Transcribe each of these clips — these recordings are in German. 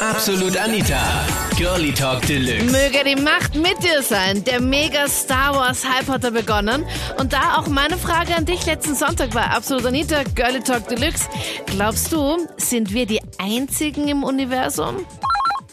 Absolut Anita. Girlie Talk Deluxe. Möge die Macht mit dir sein. Der mega Star Wars Hype hat er begonnen. Und da auch meine Frage an dich letzten Sonntag bei Absolut Anita, Girlie Talk Deluxe. Glaubst du, sind wir die einzigen im Universum?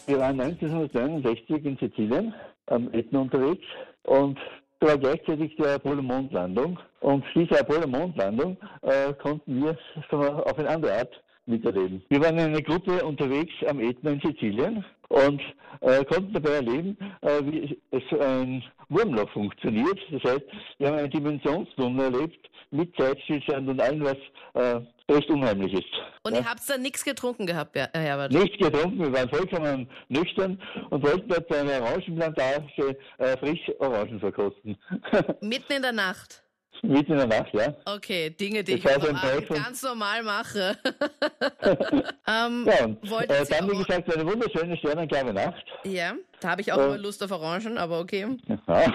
Wir waren 1969 in Sizilien am Etna unterwegs und da war gleichzeitig die Apollo-Mondlandung. Und diese Apollo-Mondlandung äh, konnten wir auf eine andere Art miterleben. Wir waren in einer Gruppe unterwegs am Ätna in Sizilien und äh, konnten dabei erleben, äh, wie es ein Wurmloch funktioniert. Das heißt, wir haben einen Dimensionstunnel erlebt mit Zeitstillstand und allem, was äh, recht unheimlich ist. Und ja. ihr habt da nichts getrunken gehabt, Herr Herbert? Nichts getrunken, wir waren vollkommen nüchtern und wollten dort bei einer Orangenplantage äh, frisch Orangen verkosten. Mitten in der Nacht? Mitten in der Nacht, ja. Okay, Dinge, die ich am ganz normal mache. ähm, ja, und äh, dann, wie gesagt, eine wunderschöne, sternenklare Nacht. Ja, da habe ich auch äh, immer Lust auf Orangen, aber okay. Ja,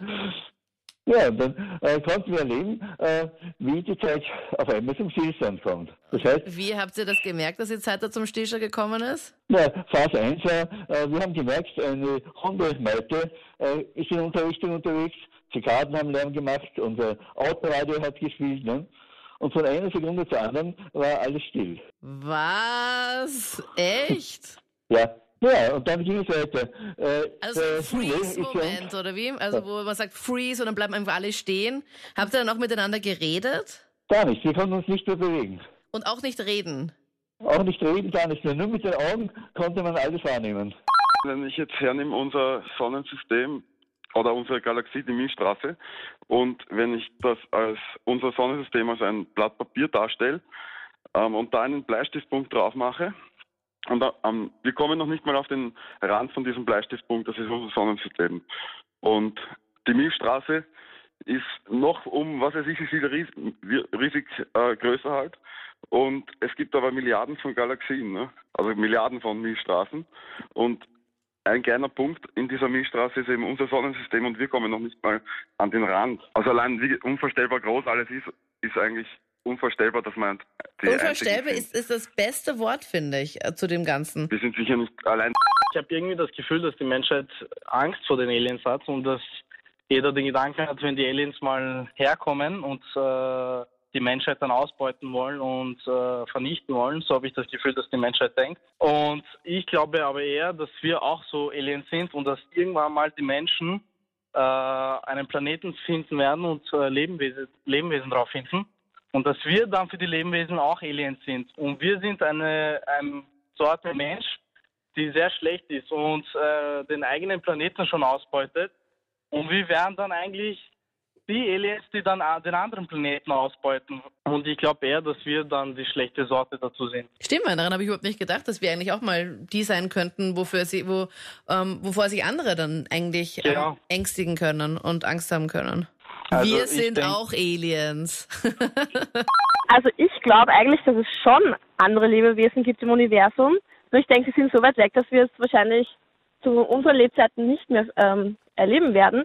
ja und dann äh, konnten wir erleben, äh, wie die Zeit auf einmal zum Stillstand kommt. Das heißt, wie habt ihr das gemerkt, dass die Zeit da zum Stillstand gekommen ist? Ja, Phase 1, äh, wir haben gemerkt, eine Hundemeute äh, ist in unserer Richtung unterwegs, Zikaden haben Lärm gemacht, unser Autoradio hat gespielt. Ne? Und von einer Sekunde zur anderen war alles still. Was? Echt? ja. Ja, und dann ging es weiter. Äh, also ein Freeze-Moment, oder wie? Also wo man sagt Freeze und dann bleiben einfach alle stehen. Habt ihr dann auch miteinander geredet? Gar nicht, wir konnten uns nicht mehr bewegen. Und auch nicht reden? Auch nicht reden, gar nicht mehr. Nur mit den Augen konnte man alles wahrnehmen. Wenn ich jetzt hernehme, unser Sonnensystem oder unsere Galaxie, die Milchstraße. Und wenn ich das als unser Sonnensystem als ein Blatt Papier darstelle ähm, und da einen Bleistiftpunkt drauf mache, und ähm, wir kommen noch nicht mal auf den Rand von diesem Bleistiftpunkt, das ist unser Sonnensystem. Und die Milchstraße ist noch um, was weiß ich, wie viel riesig, riesig äh, größer halt. Und es gibt aber Milliarden von Galaxien, ne? also Milliarden von Milchstraßen. Und ein kleiner Punkt in dieser Milchstraße ist eben unser Sonnensystem und wir kommen noch nicht mal an den Rand. Also allein wie unvorstellbar groß alles ist, ist eigentlich unvorstellbar, dass man die Unvorstellbar ist, ist das beste Wort, finde ich, äh, zu dem Ganzen. Wir sind sicher nicht allein. Ich habe irgendwie das Gefühl, dass die Menschheit Angst vor den Aliens hat und dass jeder den Gedanken hat, wenn die Aliens mal herkommen und äh, die Menschheit dann ausbeuten wollen und äh, vernichten wollen. So habe ich das Gefühl, dass die Menschheit denkt. Und ich glaube aber eher, dass wir auch so Aliens sind und dass irgendwann mal die Menschen äh, einen Planeten finden werden und äh, Lebewesen, Lebewesen drauf finden. Und dass wir dann für die Lebewesen auch Aliens sind. Und wir sind eine, eine Sorte Mensch, die sehr schlecht ist und äh, den eigenen Planeten schon ausbeutet. Und wir werden dann eigentlich die Aliens, die dann den anderen Planeten ausbeuten. Und ich glaube eher, dass wir dann die schlechte Sorte dazu sind. Stimmt, daran habe ich überhaupt nicht gedacht, dass wir eigentlich auch mal die sein könnten, wofür sie, wo, ähm, wovor sich andere dann eigentlich ähm, genau. ängstigen können und Angst haben können. Also wir sind denk, auch Aliens. also ich glaube eigentlich, dass es schon andere Lebewesen gibt im Universum. Nur ich denke, sie sind so weit weg, dass wir es wahrscheinlich zu unseren Lebzeiten nicht mehr ähm, erleben werden.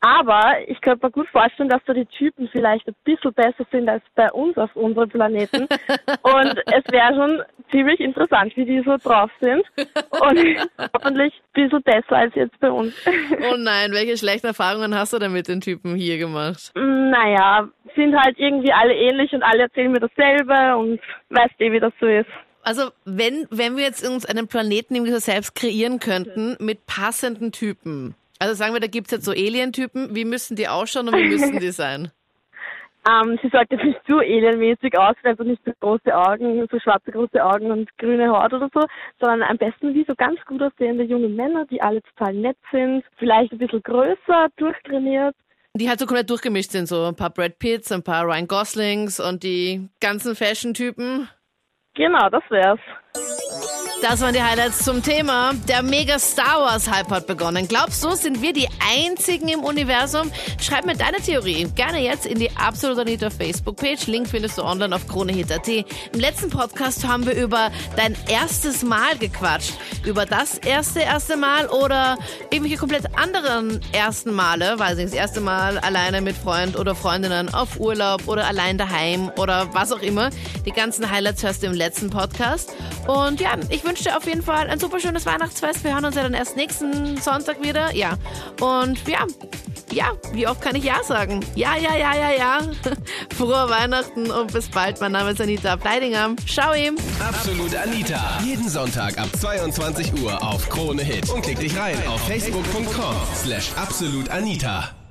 Aber ich könnte mir gut vorstellen, dass da die Typen vielleicht ein bisschen besser sind als bei uns auf unserem Planeten. Und es wäre schon ziemlich interessant, wie die so drauf sind. Und hoffentlich ein bisschen besser als jetzt bei uns. Oh nein, welche schlechten Erfahrungen hast du denn mit den Typen hier gemacht? Naja, sind halt irgendwie alle ähnlich und alle erzählen mir dasselbe und weißt eh, wie das so ist. Also wenn, wenn wir jetzt uns einen Planeten irgendwie so selbst kreieren könnten mit passenden Typen, also sagen wir, da gibt es jetzt so Alien-Typen. Wie müssen die ausschauen und wie müssen die sein? Ähm, sie sollte nicht zu alienmäßig aussehen, also nicht so große Augen, so schwarze große Augen und grüne Haut oder so, sondern am besten wie so ganz gut aussehende junge Männer, die alle total nett sind, vielleicht ein bisschen größer, durchtrainiert. Die halt so komplett durchgemischt sind, so ein paar Brad Pitts, ein paar Ryan Goslings und die ganzen Fashion-Typen. Genau, das wär's. Das waren die Highlights zum Thema. Der Mega Star Wars Hype hat begonnen. Glaubst du, sind wir die einzigen im Universum? Schreib mir deine Theorie gerne jetzt in die Absolut Anita Facebook Page. Link findest du online auf kronehit.at. Im letzten Podcast haben wir über dein erstes Mal gequatscht. Über das erste, erste Mal oder irgendwelche komplett anderen ersten Male. Weiß nicht, das erste Mal alleine mit Freund oder Freundinnen auf Urlaub oder allein daheim oder was auch immer. Die ganzen Highlights hörst du im letzten Podcast. Und ja, ich wünsche dir auf jeden Fall ein super schönes Weihnachtsfest. Wir hören uns ja dann erst nächsten Sonntag wieder. Ja. Und ja, ja, wie oft kann ich Ja sagen? Ja, ja, ja, ja, ja. Frohe Weihnachten und bis bald. Mein Name ist Anita Pleidinger. Ciao ihm. Absolut Anita. Jeden Sonntag ab 22 Uhr auf Krone Hit. Und klick dich rein auf facebook.com slash absolutanita.